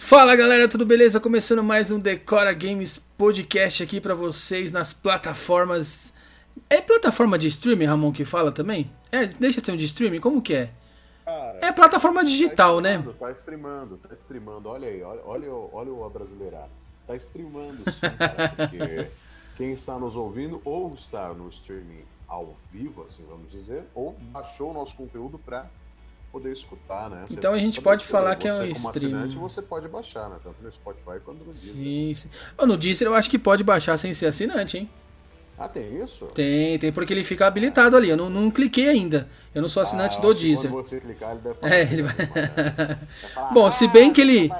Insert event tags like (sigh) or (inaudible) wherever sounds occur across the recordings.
Fala galera, tudo beleza? Começando mais um Decora Games podcast aqui pra vocês nas plataformas. É plataforma de streaming, Ramon, que fala também? É, deixa de ser um de streaming, como que é? Cara, É plataforma digital, tá né? Tá streamando, tá streamando. Olha aí, olha, olha, o- olha o brasileirado. Tá streamando sim, cara, porque (laughs) quem está nos ouvindo ou está no streaming ao vivo, assim vamos dizer, ou baixou o nosso conteúdo para poder escutar, né? Você Então a gente pode falar que é um assinante, você pode baixar, né? Tanto no Spotify quanto no Deezer. Sim, sim. No Deezer eu acho que pode baixar sem ser assinante, hein? Ah, tem isso? Tem, tem, porque ele fica habilitado ali. Eu não, não cliquei ainda. Eu não sou assinante Ah, do Deezer. Quando você clicar, ele deve. É, ele vai. Falar, Bom, se bem que ele-.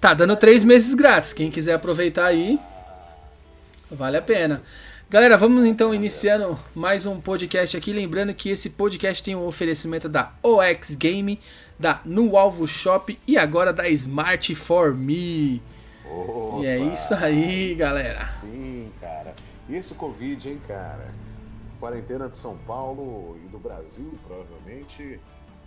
Tá dando três meses grátis. Quem quiser aproveitar aí, vale a pena. Galera, vamos então iniciando mais um podcast aqui. Lembrando que esse podcast tem um oferecimento da OX Game, da No Alvo Shop e agora da Smart for Me. E é Opa. isso aí, galera. Sim, cara. E esse Covid, hein, cara? Quarentena de São Paulo e do Brasil, provavelmente,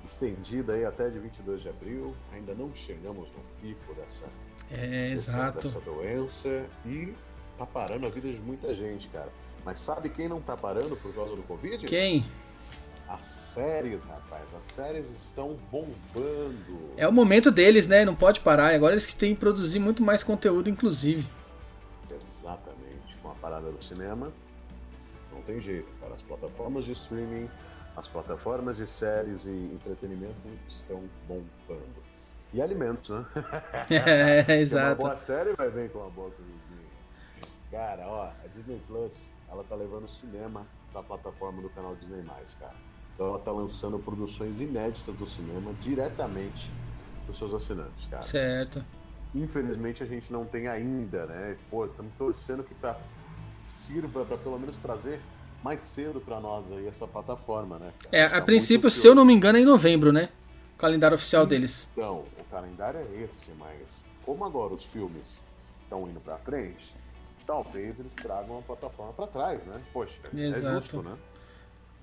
estendida aí até de 22 de abril. Ainda não chegamos no pico dessa, É, dessa, exato. dessa doença e tá parando a vida de muita gente, cara. Mas sabe quem não tá parando por causa do Covid? Quem? As séries, rapaz. As séries estão bombando. É o momento deles, né? Não pode parar. Agora eles que têm que produzir muito mais conteúdo, inclusive. Exatamente. Com a parada do cinema, não tem jeito, cara. As plataformas de streaming, as plataformas de séries e entretenimento estão bombando. E alimentos, né? (laughs) É, Porque Uma exato. boa série vai vir com uma boa comidinha. Cara, ó, a Disney Plus, ela tá levando cinema pra plataforma do canal Disney+, cara. Então ela tá lançando produções inéditas do cinema diretamente pros seus assinantes, cara. Certo. Infelizmente a gente não tem ainda, né? Pô, estamos torcendo que pra, sirva para pelo menos trazer mais cedo para nós aí essa plataforma, né? cara? É, Tá a muito princípio, se eu não me engano, é em novembro, né? O calendário oficial deles. Então, o calendário é esse, mas como agora os filmes estão indo para frente, talvez eles tragam a plataforma para trás, né? Poxa, Exato. é justo, né?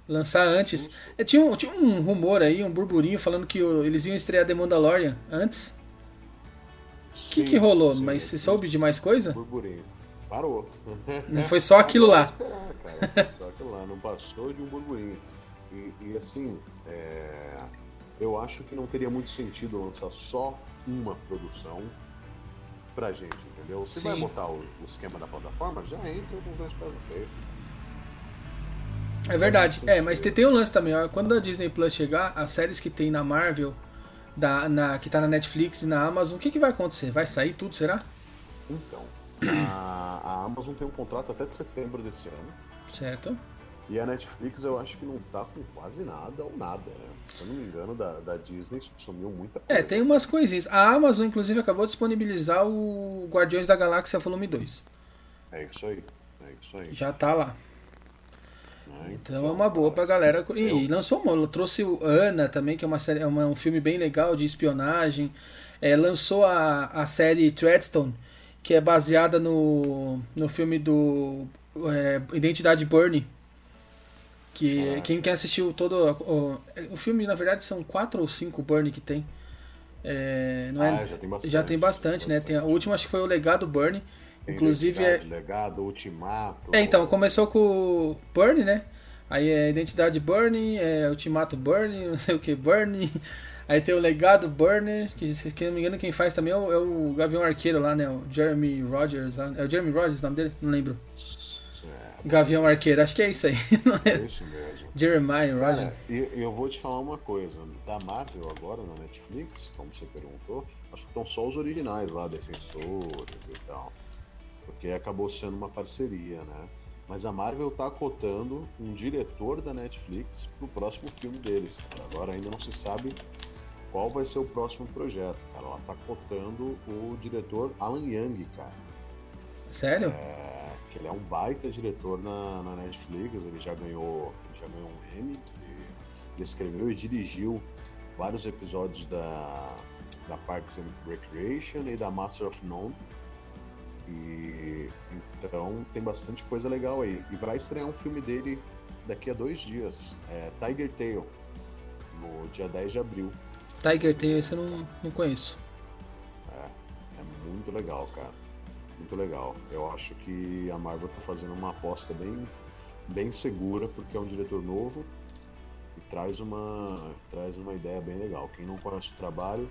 Lançar antes. É, tinha, um, tinha um rumor aí, um burburinho falando que o- eles iam estrear The Mandalorian antes. O que, que rolou? Mas você soube de mais coisa? Burburinho. Parou. (laughs) Não foi só aquilo lá. Esperar, cara. Foi só aquilo lá. Não passou de um burburinho. E, e, assim, é, eu acho que não teria muito sentido lançar só uma produção pra gente, entendeu? Se vai Sim. botar o, o esquema da plataforma, já entra com os dois pés no peito. É verdade. É, mas tem, tem um lance também. ó. Quando a Disney Plus chegar, as séries que tem na Marvel, da, na, que tá na Netflix e na Amazon, o que, que vai acontecer? Vai sair tudo, será? Então, a, a Amazon tem um contrato até de setembro desse ano. Certo. E a Netflix eu acho que não tá com quase nada ou nada, né? Se eu não me engano, da, da Disney sumiu muita coisa. É, tem umas coisinhas. A Amazon, inclusive, acabou de disponibilizar o Guardiões da Galáxia Volume 2. É isso aí. É isso aí. Já tá lá. né? Então é uma boa pra galera. E Eu- lançou uma, trouxe o Ana também, que é uma série, é um filme bem legal de espionagem. É, lançou a, a série Treadstone, que é baseada no, no filme do é, Identidade Burnie. Que Ah. quem quer assistiu todo. O, o filme, na verdade, são quatro ou cinco Burnie que tem. É, não é, Ah, já tem bastante. já tem bastante, né? Tem, a última acho que foi o Legado Burnie. Tem Inclusive é, Legado, Ultimato. é, então, começou com o Burn, né? Aí é Identidade Burn, é Ultimato Burn, (laughs) não sei o que Burn. Aí tem o Legado Burner, que se não me engano quem faz também é o, é o Gavião Arqueiro lá, né? O Jeremy Rogers lá. É o Jeremy Rogers o nome dele? Não lembro. É, Gavião Arqueiro, acho que é isso aí. (laughs) Não é é? isso mesmo. Jeremiah Rogers. Cara, e eu vou te falar uma coisa. Da Marvel agora na Netflix, como você perguntou, acho que estão só os originais lá, Defensores e tal. Porque acabou sendo uma parceria, né? Mas a Marvel tá cotando um diretor da Netflix pro próximo filme deles. Agora ainda não se sabe qual vai ser o próximo projeto. Cara, ela tá cotando o diretor Alan Young, cara. Sério? É, que ele é um baita diretor na, na Netflix, ele já ganhou, já ganhou um Emmy, ele, ele escreveu e dirigiu vários episódios da, da Parks and Recreation e da Master of None. E então tem bastante coisa legal aí. E vai estrear um filme dele daqui a dois dias, é Tiger Tail, no dia 10 de abril. Tiger Tail, esse eu não, não conheço. muito legal, cara. Muito legal. Eu acho que a Marvel tá fazendo uma aposta bem, bem segura, porque é um diretor novo e traz uma, traz uma ideia bem legal. Quem não conhece o trabalho,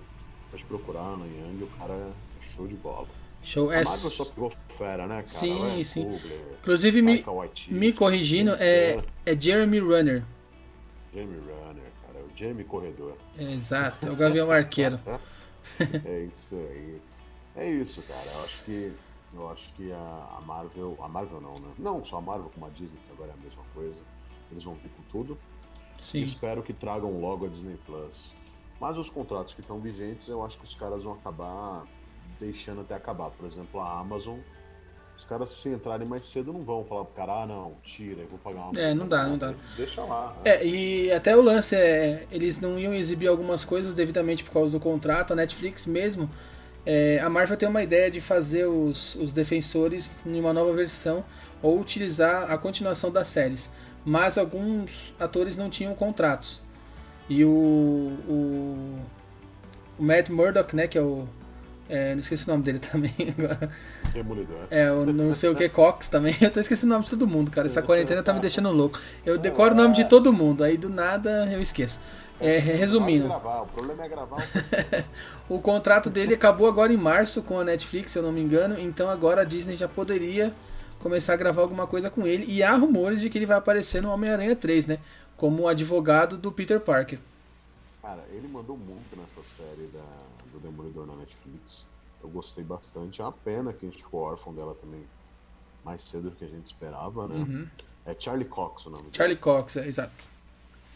pode procurar no Yang, o cara é show de bola. Show. A É, Marvel só pegou fera, né, cara? Sim, sim. Inclusive, me, Waititi, me corrigindo, é, é Jeremy Runner. Jamie Runner, cara. O Jamie Corredor. É, exato, é o Gavião Arqueiro. (laughs) É isso aí. É isso, cara. Eu acho que eu acho que a, Marvel, a Marvel não, né? Não só a Marvel como a Disney, que agora é a mesma coisa. Eles vão vir com tudo. Sim. Espero que tragam logo a Disney Plus. Mas os contratos que estão vigentes, eu acho que os caras vão acabar deixando até acabar. Por exemplo, a Amazon. Os caras, se entrarem mais cedo, não vão falar pro cara, ah, não, tira, eu vou pagar uma É, não dá, não dá. Deixa lá. né? É, e até o lance é, eles não iam exibir algumas coisas devidamente por causa do contrato, a Netflix mesmo. É, a Marvel tem uma ideia de fazer os, os defensores em uma nova versão ou utilizar a continuação das séries. Mas alguns atores não tinham contratos. E o, o, o Matt Murdock, né, que é o. é, não esqueci o nome dele (laughs) também agora. Demolidor. É, o não sei o que Cox também. Eu tô esquecendo o nome de todo mundo, cara. Essa quarentena tá me deixando louco. Eu decoro o nome de todo mundo, aí do nada eu esqueço. É, resumindo, Pode gravar, o problema é gravar. (laughs) o contrato dele acabou agora em março com a Netflix, se eu não me engano. Então agora a Disney já poderia começar a gravar alguma coisa com ele. E há rumores de que ele vai aparecer no Homem-Aranha 3, né? Como advogado do Peter Parker. Cara, ele mandou muito nessa série da, do Demolidor na Netflix. Eu gostei bastante. É uma pena que a gente ficou órfão dela também mais cedo do que a gente esperava, né? É Charlie Cox o nome dele. Charlie Cox, é, exato.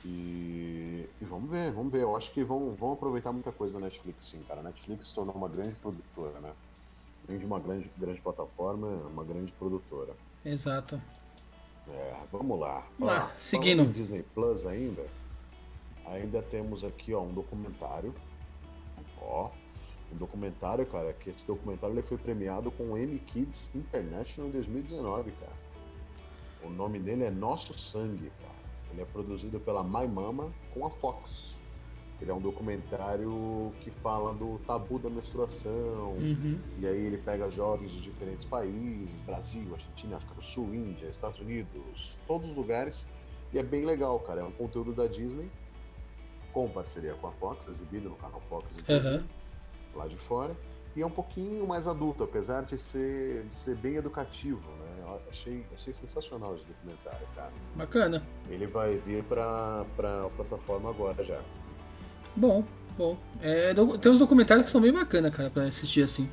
E, e vamos ver, vamos ver. Eu acho que vão, vão aproveitar muita coisa da Netflix, sim, cara. A Netflix se tornou uma grande produtora, né? Além de uma grande, grande plataforma, uma grande produtora. Exato. É, vamos lá. Vamos lá, Ó, seguindo. Disney Plus ainda, ainda temos aqui ó, um documentário. Ó, um documentário, cara, que esse documentário ele foi premiado com o Emmy Kids International em 2019, cara. O nome dele é Nosso Sangue. Ele é produzido pela My Mama com a Fox. Ele é um documentário que fala do tabu da menstruação, Uhum. e aí ele pega jovens de diferentes países, Brasil, Argentina, África do Sul, Índia, Estados Unidos, todos os lugares. E é bem legal, cara. É um conteúdo da Disney, com parceria com a Fox, exibido no canal Fox Aham. lá de fora. E é um pouquinho mais adulto, apesar de ser, de ser bem educativo, né? Achei, achei sensacional esse documentário, cara. Bacana. Ele vai vir pra, pra plataforma agora já. Bom, bom. É, tem uns documentários que são bem bacanas, cara, pra assistir assim.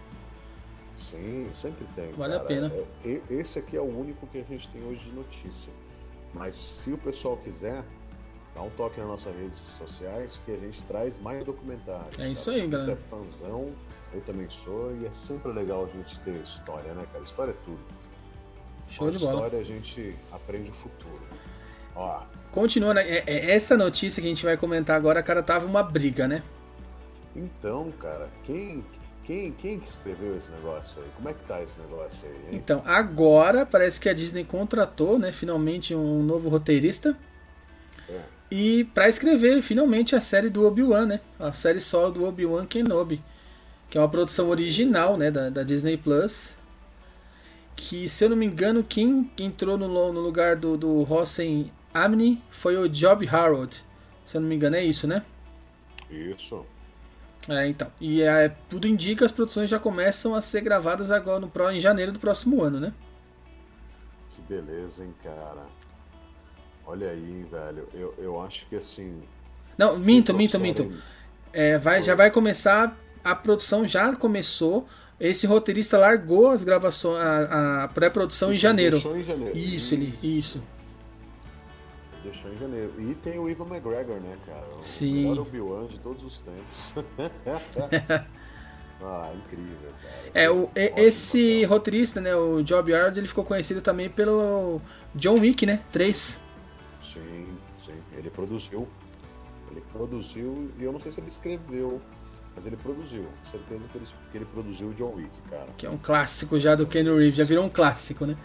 Sim, sempre tem. Vale a cara. pena. É, esse aqui é o único que a gente tem hoje de notícia. Mas se o pessoal quiser, dá um toque nas nossas redes sociais que a gente traz mais documentários. É isso cara. aí, galera. É fãzão, eu também sou, e é sempre legal a gente ter história, né, cara? História é tudo. Show Com de bola. história a gente aprende o futuro. Ó, Continuando, é, é- essa notícia que a gente vai comentar agora, cara, tava uma briga, né? então, cara, quem, quem, quem que escreveu esse negócio aí? Como é que tá esse negócio aí, hein? Então, agora parece que a Disney contratou, né, finalmente um novo roteirista É. e pra escrever finalmente a série do Obi-Wan, né? A série solo do Obi-Wan Kenobi, que é uma produção original, né, da, da Disney Plus. Que, se eu não me engano, quem entrou no, no lugar do, do Hossein Amni foi o Job Harold. Se eu não me engano, é isso, né? Isso. É, então. E é, tudo indica as produções já começam a ser gravadas agora no, em janeiro do próximo ano, né? Que beleza, hein, cara. Olha aí, velho. Eu, eu acho que assim. Não, minto, minto, minto. É, vai, já vai começar. A produção já começou. Esse roteirista largou as gravações, a, a pré-produção em janeiro. Deixou em janeiro. Isso, ele, isso. Deixou em janeiro. E tem o Ivan McGregor, né, cara? O Sim. melhor Obi-Wan de todos os tempos. (laughs) ah, incrível, cara. É, o, Ótimo esse papel. roteirista, né, o Job Yard, ele ficou conhecido também pelo John Wick, né? 3. Sim, sim. Ele produziu. Ele produziu. E eu não sei se ele escreveu. Mas ele produziu. Certeza que ele, que ele produziu o John Wick, cara. Que é um clássico já do Ken Reeves, já virou um clássico, né?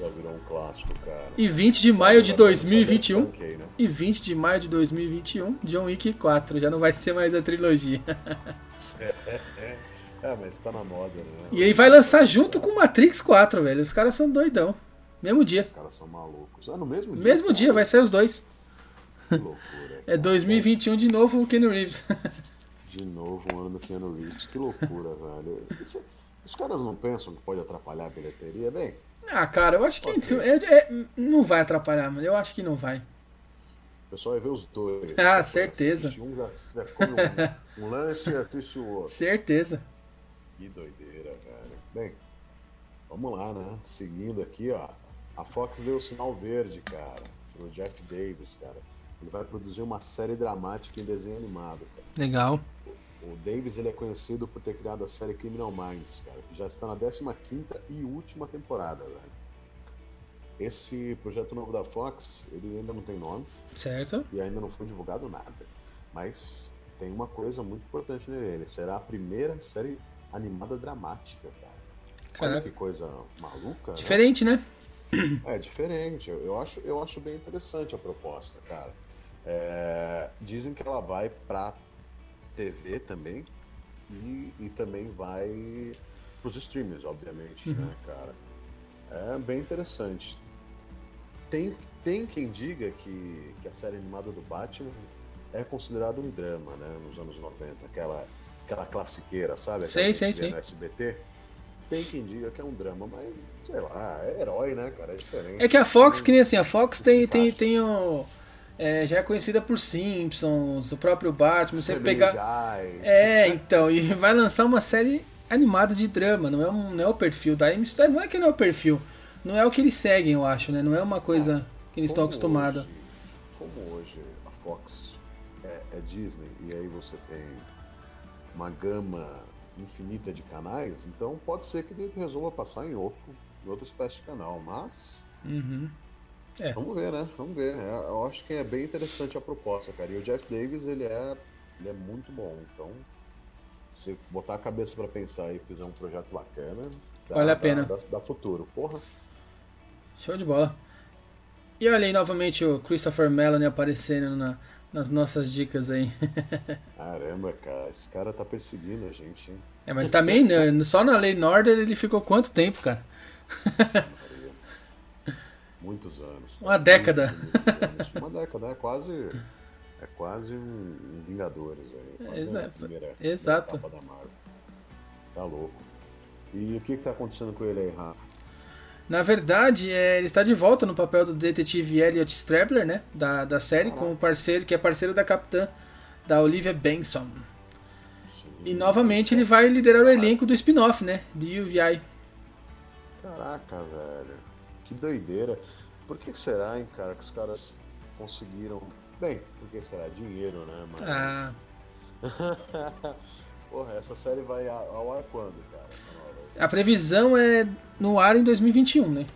Já virou um clássico, cara. E 20 de maio de Agora, 2021. sabe, tanquei, né? E 20 de maio de 2021, John Wick 4. Já não vai ser mais a trilogia. (laughs) É, mas tá na moda, né? E aí vai lançar junto com Matrix 4, velho. Os caras são doidão. Mesmo dia. Os caras são malucos. Ah, no mesmo dia? Mesmo dia, vai sair os dois. Que loucura. (laughs) É 2021 de novo o Ken Reeves. (laughs) De novo um ano do Keanu Reeves. Que loucura, (laughs) velho. Isso- os caras não pensam que pode atrapalhar a bilheteria? Bem, ah, cara, eu acho que Ok. é- é- não vai atrapalhar, mano. Eu acho que não vai. o pessoal vai ver os dois. Ah, Você certeza. assiste Um, já, já come um, um lanche e assiste o outro. Certeza. Que doideira, velho. Bem, vamos lá, né? Seguindo aqui, ó. A Fox deu o sinal verde, cara, pro Jeff Davis, cara. Ele vai produzir uma série dramática em desenho animado, cara. Legal. O Davis ele é conhecido por ter criado a série Criminal Minds, cara, que já está na 15ª e última temporada, velho. Esse projeto novo da Fox, ele ainda não tem nome Certo. e ainda não foi divulgado nada. Mas tem uma coisa muito importante nele, ele será a primeira série animada dramática, cara. Olha que coisa maluca, né? Diferente, né? É diferente. Eu eu acho, eu acho bem interessante a proposta, cara. É, dizem que ela vai pra TV também e, e também vai pros streamers, obviamente, né, cara? É bem interessante. Tem, tem quem diga que, que a série animada do Batman é considerado um drama, né, nos anos 90, aquela, aquela classiqueira, sabe? Aquela gente vê sei. No SBT. Tem quem diga que é um drama, mas sei lá, é herói, né, cara? É diferente. É que a Fox, que nem assim, a Fox tem, tem, Fantástico. tem o. é, já é conhecida por Simpsons, o próprio Batman, você pegar. É, então, e vai lançar uma série animada de drama, não é, um, não é o perfil da AMC, não é que não é o perfil, não é o que eles seguem, eu acho, né? Não é uma coisa que eles estão acostumados. Como hoje a Fox é, é Disney e aí você tem uma gama infinita de canais, então pode ser que ele resolva passar em outro, em outra espécie de canal, mas Uhum. É. vamos ver, né? Vamos ver. É, eu acho que é bem interessante a proposta, cara. E o Jeff Davis, ele é, ele é muito bom, então se botar a cabeça pra pensar e fizer um projeto bacana, dá, Vale a dá- pena. Dá, dá futuro. Porra, Show de bola. E olha aí novamente o Christopher Melanie aparecendo na- nas nossas dicas aí. (laughs) caramba, cara, esse cara tá perseguindo a gente, hein? É, mas também, né, só na Lei Norder ele ficou quanto tempo, cara? (laughs) Muitos anos. Uma década. Muitos anos. Uma década, é quase. É quase um, um Vingadores aí. Quase Exato. primeira, Exato. primeira. Tá louco. E o que, que tá acontecendo com ele aí, Rafa? Na verdade, é, ele está de volta no papel do detetive Elliot Strabler, né? Da, da série, com o parceiro, que é parceiro da capitã, da Olivia Benson. E novamente ele vai liderar o elenco do spin-off, né? De UVI. Caraca, velho. Que doideira. Por que será, hein, cara, que os caras conseguiram. Bem, por que será? Dinheiro, né? Mas. Ah, (laughs) Porra, essa série vai ao ar quando, cara? A previsão é no ar em 2021, né?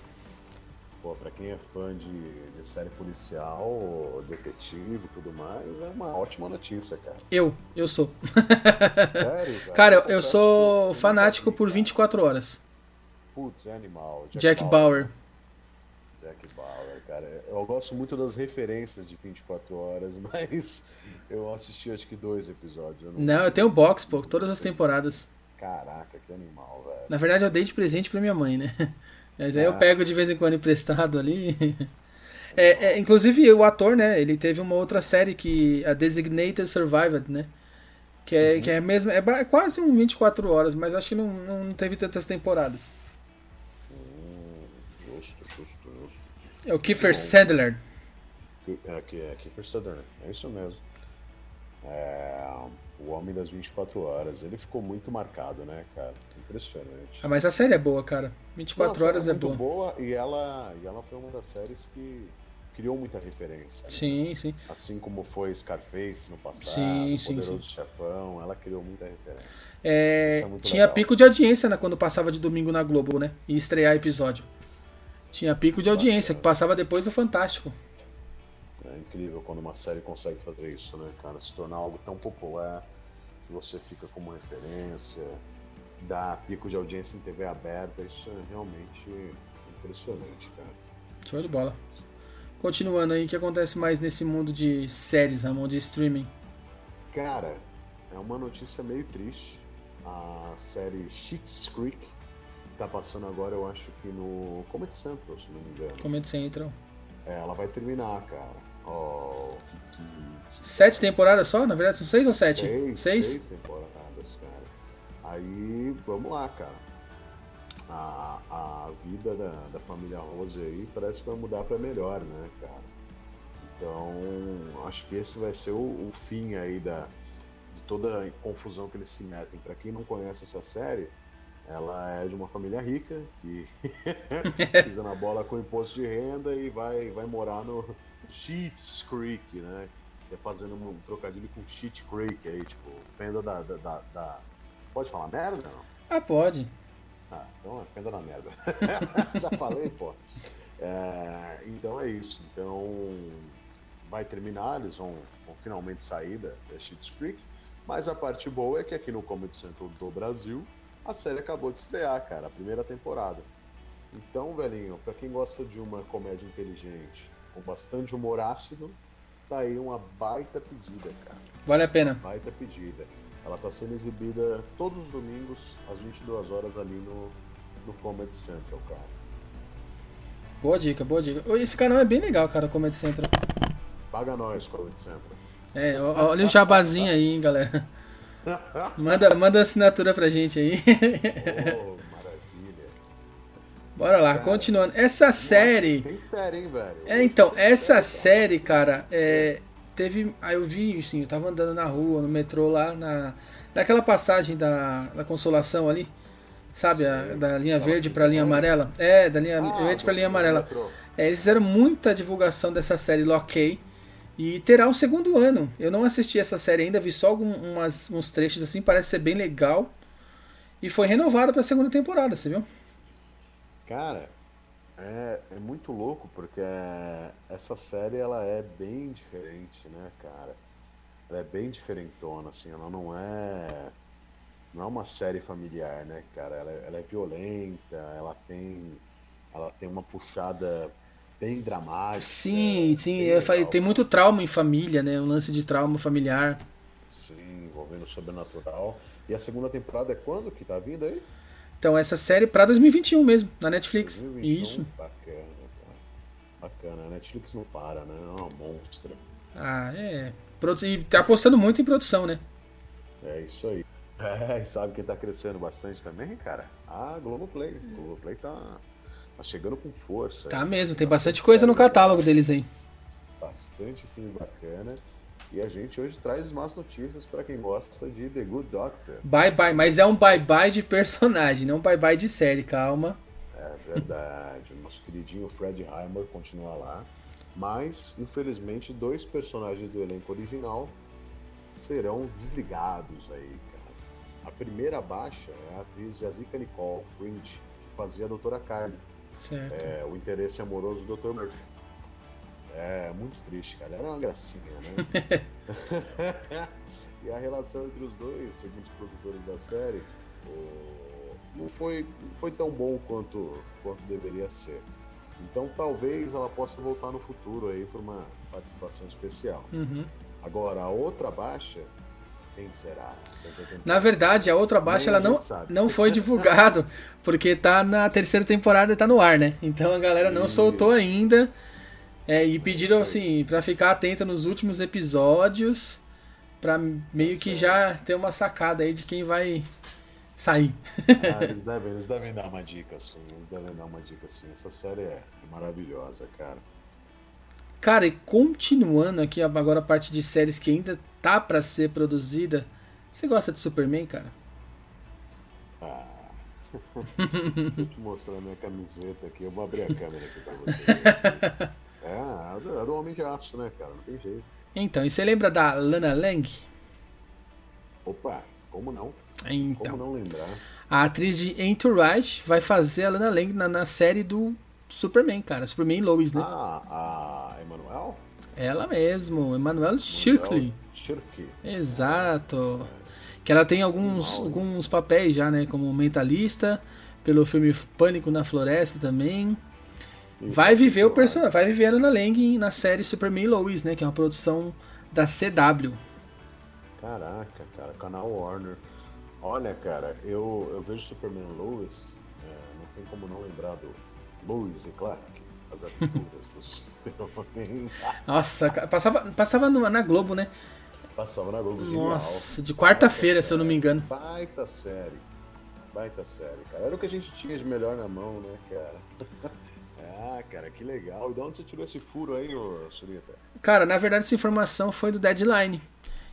Pô, pra quem é fã de, de série policial, detetive e tudo mais, é uma ótima notícia, cara. Eu, eu sou. Sério, (laughs) cara? Cara, eu, eu sou fanático por cara. 24 horas. Putz, é animal. Jack Bauer. Jack Bauer, cara. Eu gosto muito das referências de 24 horas, (laughs) mas eu assisti acho que dois episódios. Eu não... Não, eu tenho box, pô, todas as temporadas. Caraca, que animal, velho. Na verdade, eu dei de presente pra minha mãe, né? (laughs) Mas aí eu Ah. pego de vez em quando emprestado ali. (laughs) É, é, inclusive, o ator, né? Ele teve uma outra série que. A Designated Survived, né? Que é, que é, mesmo, é ba- quase um 24 horas, mas acho que não, não, não teve tantas temporadas. Hum, justo, justo, justo. É o Kiefer Bom. Sandler. É, é Kiefer Sutherland, é isso mesmo. É, o Homem das 24 Horas, ele ficou muito marcado, né, cara? Impressionante. Ah, mas a série é boa, cara. 24 Nossa, horas é muito boa. e ela, e ela foi uma das séries que criou muita referência. né? Sim, sim. Assim como foi Scarface no passado, Sim, sim, Poderoso Chefão, ela criou muita referência. É, é tinha legal. pico de audiência né, quando passava de domingo na Globo, né? E estrear episódio. Tinha pico de audiência, que passava depois do Fantástico. É incrível quando uma série consegue fazer isso, né, cara? Se tornar algo tão popular que você fica como referência, dá pico de audiência em TV aberta, isso é realmente impressionante, cara. Show de bola. Continuando aí, o que acontece mais nesse mundo de séries, Ramon, de streaming? Cara, é uma notícia meio triste, a série Sheets Creek, tá passando agora, eu acho que no Comedy Central, se não me engano. Comedy Central. É, ela vai terminar, cara. Oh, que, que, que... Sete temporadas só? Na verdade, são seis ou sete? Seis, seis? seis temporadas, cara. Aí, vamos lá, cara. A, a vida da, da família Rose aí parece que vai mudar para melhor, né, cara? Então, acho que esse vai ser o, o fim aí da, de toda a confusão que eles se metem. Para quem não conhece essa série, ela é de uma família rica que (laughs) pisa na bola com imposto de renda e vai, vai morar no Sheets Creek, né? É fazendo um trocadilho com Sheet Creek aí, tipo, fenda da, da, da, da... Pode falar merda não? Ah, pode. Ah, então é fenda da merda. (laughs) Já falei, pô. É, então é isso. Então vai terminar, eles vão, vão finalmente sair da, da Sheets Creek. Mas a parte boa é que aqui no Comedy Central do Brasil, a série acabou de estrear, cara, a primeira temporada. Então, velhinho, para quem gosta de uma comédia inteligente, com bastante humor ácido, tá aí uma baita pedida, cara. Vale a pena. Baita pedida. Ela tá sendo exibida todos os domingos, às 22 horas ali no, no Comedy Central, cara. Boa dica, boa dica. Esse canal é bem legal, cara, o Comedy Central. Paga nós, Comedy Central. É, olha o jabazinho aí, hein, galera. Manda, manda assinatura pra gente aí. Oh, maravilha. Bora lá, cara, continuando. Essa série. Tem série, hein, velho? É, então, essa série, cara, é, teve. Aí eu vi, assim, eu tava andando na rua, no metrô lá, na, naquela passagem da, da Consolação ali. Sabe, a, da linha verde pra linha amarela? É, da linha ah, verde pra linha amarela. É, eles fizeram muita divulgação dessa série Lockay. E terá um segundo ano. Eu não assisti essa série ainda, vi só alguns uns trechos assim, parece ser bem legal. E foi renovada para a segunda temporada, você viu? Cara, é, é muito louco porque essa série ela é bem diferente, né, cara? Ela é bem diferentona, assim, ela não é. Não é uma série familiar, né, cara? Ela, é, ela é violenta, ela tem. Ela tem uma puxada bem dramática. Sim, sim. Eu falei, tem muito trauma em família, né? Um lance de trauma familiar. Sim, envolvendo o sobrenatural. E a segunda temporada é quando que tá vindo aí? Então, essa série para 2021 mesmo, na Netflix. 2021, Isso. Bacana. Bacana. A Netflix não para, né? É uma monstra. Ah, é. E tá apostando muito em produção, né? É isso aí. (laughs) É, e sabe quem tá crescendo bastante também, cara? A Globoplay. A Globoplay tá Tá chegando com força. Tá mesmo, tem bastante coisa no catálogo deles aí. Bastante filme bacana. E a gente hoje traz más notícias para quem gosta de The Good Doctor. Bye bye, mas é um bye bye de personagem, não bye bye de série, calma. É verdade. o nosso queridinho Fred Heimer continua lá. Mas, infelizmente, dois personagens do elenco original serão desligados aí, cara. A primeira baixa é a atriz Jessica Nicole Fringe, que fazia a Doutora Carly é, o interesse amoroso do Dr. Murphy. É muito triste, cara. Era uma gracinha, né? (laughs) e a relação entre os dois, segundo os produtores da série, não foi, foi tão bom quanto, quanto deveria ser. Então talvez ela possa voltar no futuro aí para uma participação especial. Uhum. Agora, a outra baixa? Na verdade, a outra baixa ela não, não foi divulgado, (laughs) porque tá na terceira temporada e tá no ar, né? Então a galera não Isso. soltou ainda. É, e pediram assim para ficar atento nos últimos episódios para meio que já ter uma sacada aí de quem vai sair. Ah, (laughs) eles, devem, eles devem dar uma dica, assim. Eles devem dar uma dica, assim. Essa série é maravilhosa, cara. Cara, e continuando aqui agora a parte de séries que ainda tá para ser produzida. Você gosta de Superman, cara? Ah. Deixa eu te mostrar a minha camiseta aqui. Eu vou abrir a câmera aqui pra você. (laughs) é, é do Homem de Aço, né, cara? Não tem jeito. Então, e você lembra da Lana Lang? Opa, como não? Então, como não lembrar? A atriz de Entourage vai fazer a Lana Lang na, na série do Superman, cara. Superman e Lois, né? Ah, a Emanuel? Ela mesmo, Emanuel Shirkley. Shirkley. Exato. Que ela tem alguns, alguns papéis já, né? Como mentalista, pelo filme Pânico na Floresta também. vai viver o personagem, vai viver ela na Lang na série Superman Lois, né? Que é uma produção da CW. Caraca, cara, canal Warner. Olha, cara, eu, eu vejo Superman Lois, é, não tem como não lembrar do Lois e Clark, as aventuras do Superman. (laughs) Nossa, passava, passava na Globo, né? Passava na Globo. Nossa, genial. de quarta-feira, se eu não me engano. Baita série. Baita série, cara. Era o que a gente tinha de melhor na mão, né, cara? (laughs) ah, cara, que legal. E de onde você tirou esse furo aí, ô Surita? Cara, na verdade, essa informação foi do Deadline,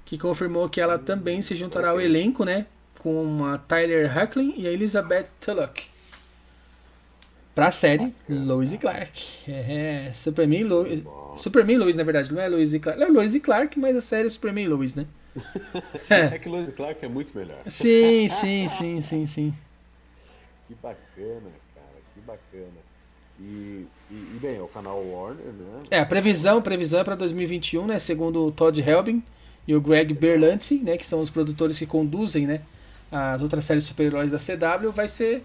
que confirmou que ela hum, também se juntará ao elenco, né? Com a Tyler Hucklin e a Elizabeth Tulloch. Pra série Lois e Clark. É, Superman e Lois. Superman e Lois, na verdade, não é Lois e Clark. É Lois e Clark, mas a série é Superman e Lois, né? (laughs) é que Lois e Clark é muito melhor. Sim, sim, sim, sim, sim. Que bacana, cara, que bacana. E, e, e, bem, é o canal Warner, né? É, a previsão, previsão é para 2021, né? Segundo o Todd Helbing e o Greg Berlanti, né? Que são os produtores que conduzem, né? As outras séries super-heróis da CW, vai ser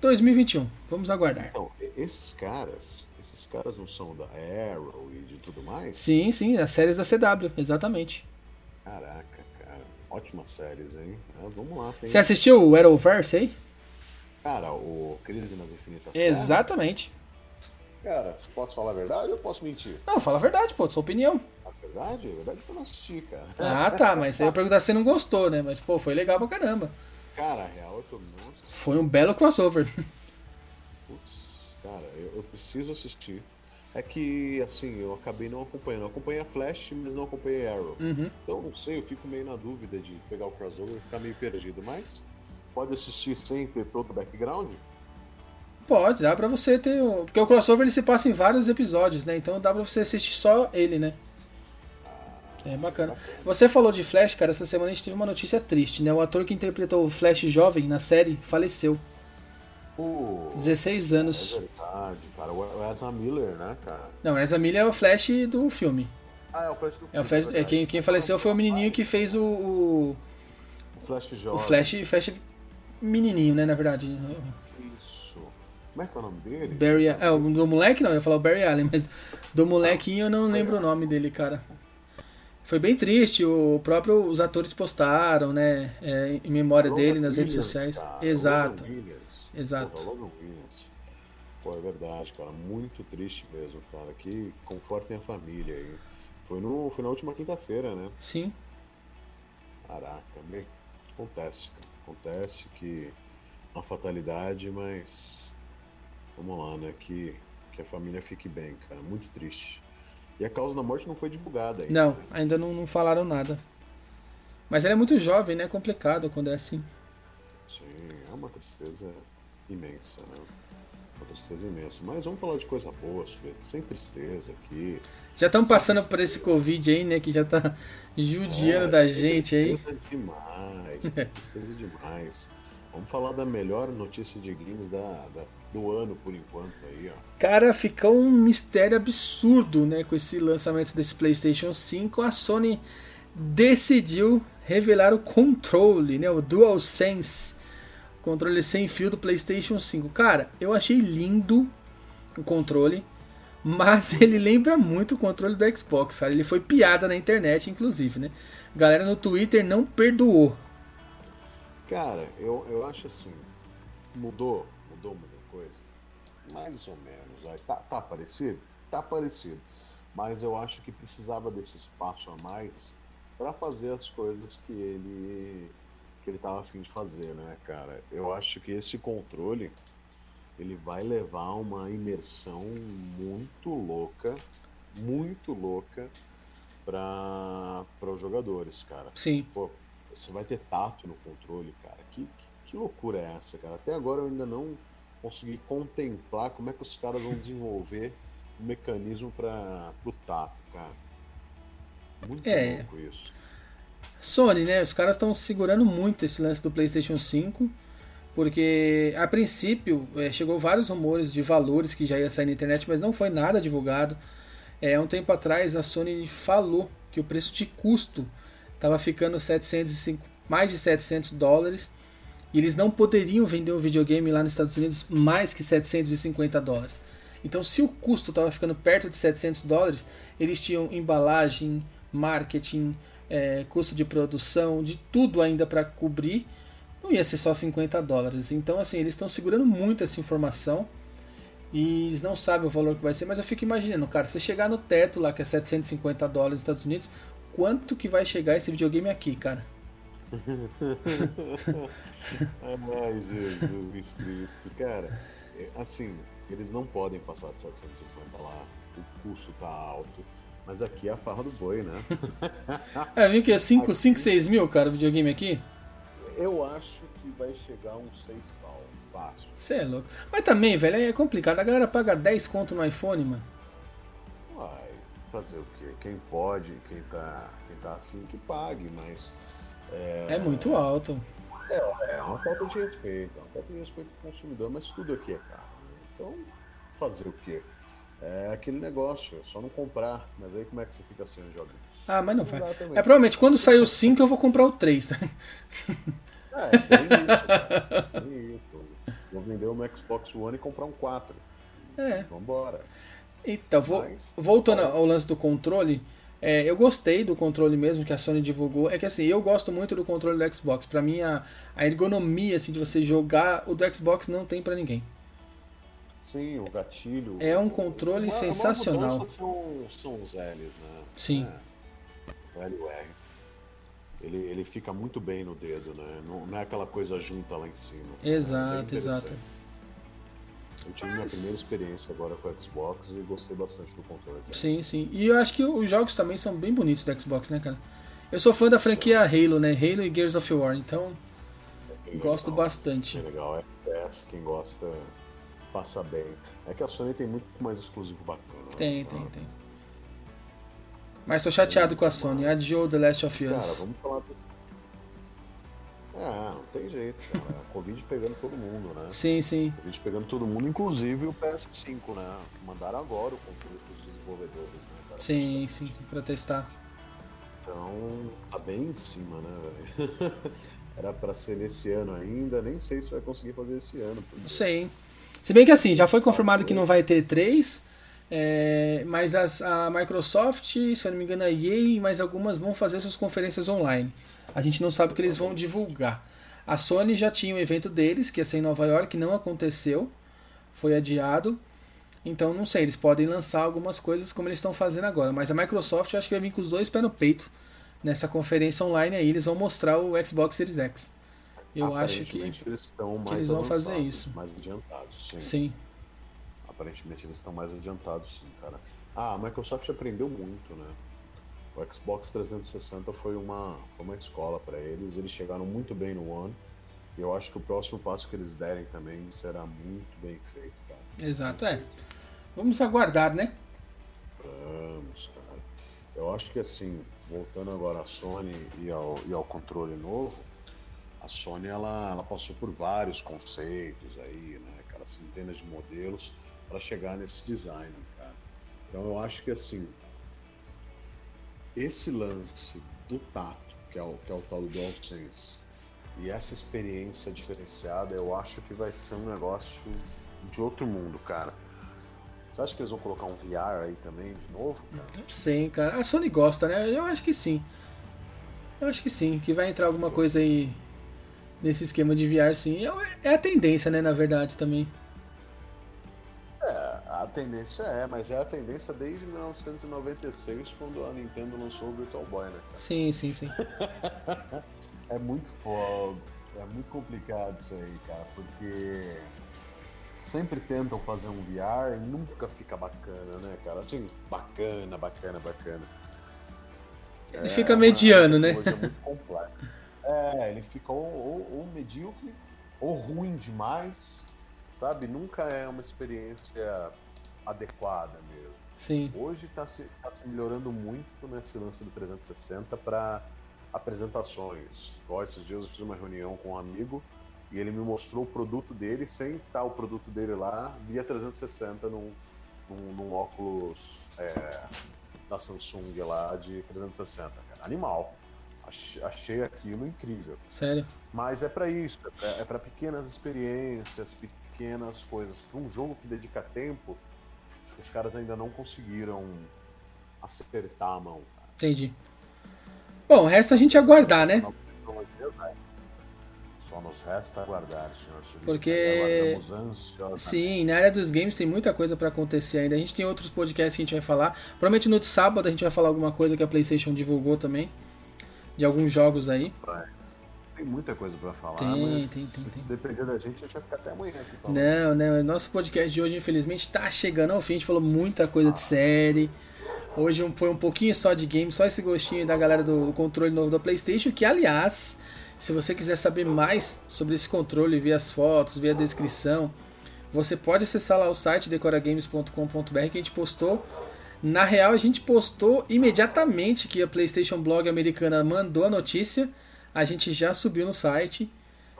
2021. Vamos aguardar. Então, esses caras, esses caras não são da Arrow e de tudo mais? Sim, sim, as séries da CW, exatamente. Caraca, cara. Ótimas séries, hein? É, vamos lá. Tem... Você assistiu o Arrowverse aí? Cara, o Crise nas Infinitas Exatamente. Cara, posso falar a verdade ou posso mentir? Não, fala a verdade, pô, sua opinião. A verdade? A verdade é que eu não assisti, cara. Ah, tá, mas eu ia perguntar se você não gostou, né? Mas, pô, foi legal pra caramba. Cara, a real, eu tô foi um belo crossover. Putz, cara, eu, eu, preciso assistir. É que, assim, eu acabei não acompanhando. Eu acompanhei a Flash, mas não acompanhei Arrow. Uhum. Então, não sei, eu fico meio na dúvida de pegar o crossover e ficar meio perdido. Mas, pode assistir sem ter todo o background? Pode, dá pra você ter. Porque o crossover ele se passa em vários episódios, né? Então dá pra você assistir só ele, né? É bacana. Você falou de Flash, cara. Essa semana a gente teve uma notícia triste, né? O ator que interpretou o Flash jovem na série faleceu. Uh, 16 anos. É verdade, cara. O Ezra Miller, né, cara? Não, o Ezra Miller é o Flash do filme. Ah, é o Flash do filme. É, o Flash, é, é quem, quem faleceu foi o menininho que fez o. O, o Flash jovem. O Flash, Flash menininho, né, na verdade. Isso. Como é que é o nome dele? Barry, é, o do moleque não, eu ia falar o Barry Allen, mas do molequinho eu não lembro o nome dele, cara foi bem triste. O próprio os atores postaram, né, é, em memória Logan dele nas Williams, redes sociais. Cara, Exato. Williams. Exato. Pô, Logan Williams. Pô, é verdade, cara, muito triste mesmo, cara. Que confortem a família aí. Foi no foi na última quinta-feira, né? Sim. Caraca, meio... acontece, cara. Acontece que uma fatalidade, mas vamos lá, né? Que que a família fique bem, cara. Muito triste. E a causa da morte não foi divulgada ainda. Não, ainda não, não falaram nada. Mas ele é muito jovem, né? É complicado quando é assim. Sim, é uma tristeza imensa, né? Uma tristeza imensa. Mas vamos falar de coisa boa, sem tristeza aqui. Já estamos passando tristeza. por esse Covid aí, né? Que já tá (laughs) judiando é, da gente aí. Demais, (laughs) tristeza demais. Vamos falar da melhor notícia de games da, da do ano por enquanto aí, ó. Cara, fica um mistério absurdo, né, com esse lançamento desse PlayStation 5, a Sony decidiu revelar o controle, né, o DualSense, controle sem fio do PlayStation 5. Cara, eu achei lindo o controle, mas (laughs) ele lembra muito o controle do Xbox, cara. Ele foi piada na internet, inclusive, né? Galera no Twitter não perdoou. Cara, eu, eu acho assim, mudou, mudou, mudou mais ou menos. Tá, tá parecido? Tá parecido. Mas eu acho que precisava desse espaço a mais para fazer as coisas que ele que ele tava afim de fazer, né, cara? Eu acho que esse controle ele vai levar uma imersão muito louca, muito louca para os jogadores, cara. Sim. Pô, você vai ter tato no controle, cara. Que, que, que loucura é essa, cara? Até agora eu ainda não conseguir contemplar como é que os caras vão desenvolver o um mecanismo para o tato, cara. Muito é. louco isso. Sony, né? Os caras estão segurando muito esse lance do PlayStation 5, porque a princípio é, chegou vários rumores de valores que já ia sair na internet, mas não foi nada divulgado. É, um tempo atrás a Sony falou que o preço de custo estava ficando 705, mais de 700 dólares e eles não poderiam vender um videogame lá nos Estados Unidos mais que 750 dólares. Então, se o custo estava ficando perto de 700 dólares, eles tinham embalagem, marketing, é, custo de produção, de tudo ainda para cobrir. não ia ser só 50 dólares. Então, assim, eles estão segurando muito essa informação e eles não sabem o valor que vai ser, mas eu fico imaginando, cara, você chegar no teto lá, que é 750 dólares nos Estados Unidos, quanto que vai chegar esse videogame aqui, cara? (laughs) Ai, Jesus Cristo, cara, é, assim, eles não podem passar de 750 lá, o custo tá alto. Mas aqui é a farra do boi, né? (laughs) é, viu que é 5, 5, 6 mil, cara, o videogame aqui? Eu acho que vai chegar uns 6 pau, fácil. Você é louco. Mas também, velho, é complicado. A galera paga 10 conto no iPhone, mano. Vai fazer o quê? Quem pode, quem tá, quem tá afim que pague, mas... É, é muito alto. É, é uma falta de respeito, é uma falta de respeito pro consumidor, mas tudo aqui é caro. Então, fazer o quê? É aquele negócio, é só não comprar. Mas aí como é que você fica sem os jogos? Ah, mas não, não vai. É provavelmente quando sair o 5 eu vou comprar o 3, tá? É, tem isso. Tem isso. Vou vender um Xbox One e comprar um 4. É. Vambora. Então, vou, mas, voltando ao lance do controle, é, eu gostei do controle mesmo que a Sony divulgou. É que assim, eu gosto muito do controle do Xbox. Pra mim, a, a ergonomia assim, de você jogar, o do Xbox não tem para ninguém. Sim, o gatilho. É um controle uma, sensacional. Uma são, são os L's, né? Sim. É, o L e o R. Ele, ele fica muito bem no dedo, né? Não, não é aquela coisa junta lá em cima. Exato, é exato. Eu tive minha primeira experiência agora com o Xbox e gostei bastante do controle. Sim, sim. E eu acho que os jogos também são bem bonitos do Xbox, né, cara? Eu sou fã da franquia Halo, né? Halo e Gears of War, então é gosto legal, bastante. É legal, FPS, quem gosta passa bem. É que a Sony tem muito mais exclusivo bacana. Tem, né? tem, tem. Mas tô chateado com a Sony. Adiou The Last of Us. Cara, vamos falar. Do... É, não tem jeito, cara. A (laughs) Covid pegando todo mundo, né? Sim, sim. Covid pegando todo mundo, inclusive o PS5, né? Mandaram agora o controle pros desenvolvedores, né? Cara? Sim, sim, sim, pra testar. Então, tá bem em cima, né, velho? (laughs) Era pra ser nesse ano ainda, nem sei se vai conseguir fazer esse ano. Porque... Sim. Se bem que assim, já foi confirmado que não vai ter três, é, mas as, a Microsoft, se eu não me engano, a EA e mais algumas vão fazer suas conferências online. A gente não sabe o que eles vão divulgar. A Sony já tinha um evento deles, que ia ser em Nova York, não aconteceu, foi adiado. Então não sei, eles podem lançar algumas coisas como eles estão fazendo agora. Mas a Microsoft eu acho que vai vir com os dois pés no peito nessa conferência online aí. Eles vão mostrar o Xbox Series X. Eu acho que, eles, estão que eles vão fazer isso. Mais adiantados, sim. Sim. Aparentemente eles estão mais adiantados, sim, cara. Ah, a Microsoft aprendeu muito, né? O Xbox 360 foi uma, foi uma escola para eles. Eles chegaram muito bem no One. E eu acho que o próximo passo que eles derem também será muito bem feito, cara. Exato, é. Vamos aguardar, né? Vamos, cara. Eu acho que assim, voltando agora à Sony e ao, e ao controle novo, a Sony ela, ela passou por vários conceitos aí, né, cara, centenas de modelos para chegar nesse design, cara. Então eu acho que assim, esse lance do tato, que é o, que é o tal do DualSense, e essa experiência diferenciada, eu acho que vai ser um negócio de outro mundo, cara. Você acha que eles vão colocar um VR aí também de novo? Cara? Sim, cara. A Sony gosta, né? Eu acho que sim. Eu acho que sim, que vai entrar alguma coisa aí nesse esquema de VR, sim. É, é a tendência, né, na verdade, também. É, a tendência é, mas é a tendência desde 1996, quando a Nintendo lançou o Virtual Boy, né? Sim, sim, sim. (laughs) é muito foda, é muito complicado isso aí, cara, porque sempre tentam fazer um VR e nunca fica bacana, né, cara? Assim, bacana, bacana, bacana. Ele é fica mediano, né? Coisa muito. É, ele fica ou, ou, ou medíocre ou ruim demais, sabe? Nunca é uma experiência adequada mesmo. Sim. Hoje está se, tá se melhorando muito nesse lance do 360 para apresentações. Igual esses dias eu fiz uma reunião com um amigo e ele me mostrou o produto dele sem estar o produto dele lá via 360 num, num, num óculos é, da Samsung lá de 360. Cara. Animal. Achei aquilo incrível. Sério? Mas é para isso, é para pequenas experiências, pequenas coisas. Para um jogo que dedica tempo, acho que os caras ainda não conseguiram acertar a mão. Entendi. Bom, resta a gente aguardar, né? Só nos resta aguardar, senhor Surita. Porque. Aguardamos Sim, na área dos games tem muita coisa para acontecer ainda. A gente tem outros podcasts que a gente vai falar. Provavelmente no sábado a gente vai falar alguma coisa que a PlayStation divulgou também. De alguns jogos aí. Tem muita coisa para falar. Tem, mas tem, tem, Se depender da gente, a gente vai ficar até amanhã aqui falando. Não, não. Nosso podcast de hoje, infelizmente, tá chegando ao fim. A gente falou muita coisa de série. Hoje foi um pouquinho só de game, só esse gostinho da galera do, do controle novo da PlayStation. Que, aliás, se você quiser saber mais sobre esse controle, ver as fotos, ver a descrição, você pode acessar lá o site decoragames.com.br que a gente postou. Na real, a gente postou imediatamente que a PlayStation Blog americana mandou a notícia. A gente já subiu no site.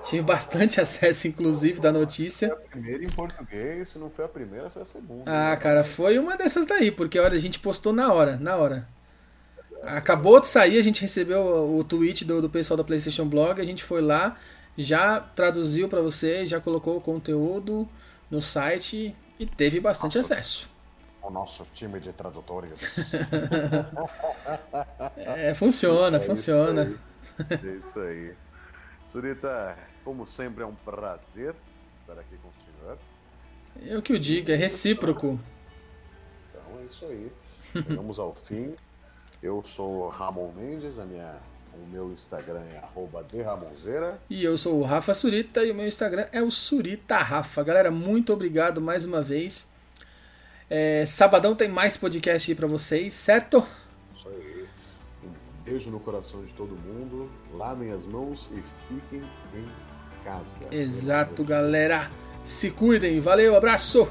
Tive bastante (laughs) acesso, inclusive, da notícia. Foi a primeira em português, se não foi a primeira, foi a segunda. Ah, cara, foi uma dessas daí, porque olha, a gente postou na hora, na hora. Acabou de sair, a gente recebeu o, tweet do, do pessoal da PlayStation Blog, a gente foi lá, já traduziu pra você, já colocou o conteúdo no site e teve bastante Nossa. acesso. O nosso time de tradutores. (laughs) É, funciona, É isso funciona. aí. É isso aí. Surita, como sempre, é um prazer estar aqui com o senhor. Eu que o digo, é recíproco. Então é isso aí. Chegamos ao fim. Eu sou Ramon Mendes, a minha, o meu Instagram é arroba derramonzeira. E eu sou o Rafa Surita e o meu Instagram é o Surita Rafa. Galera, muito obrigado mais uma vez. É, sabadão tem mais podcast aí pra vocês, certo? Beijo no coração de todo mundo. Lavem as mãos e fiquem em casa. Exato, galera. Se cuidem. Valeu, abraço.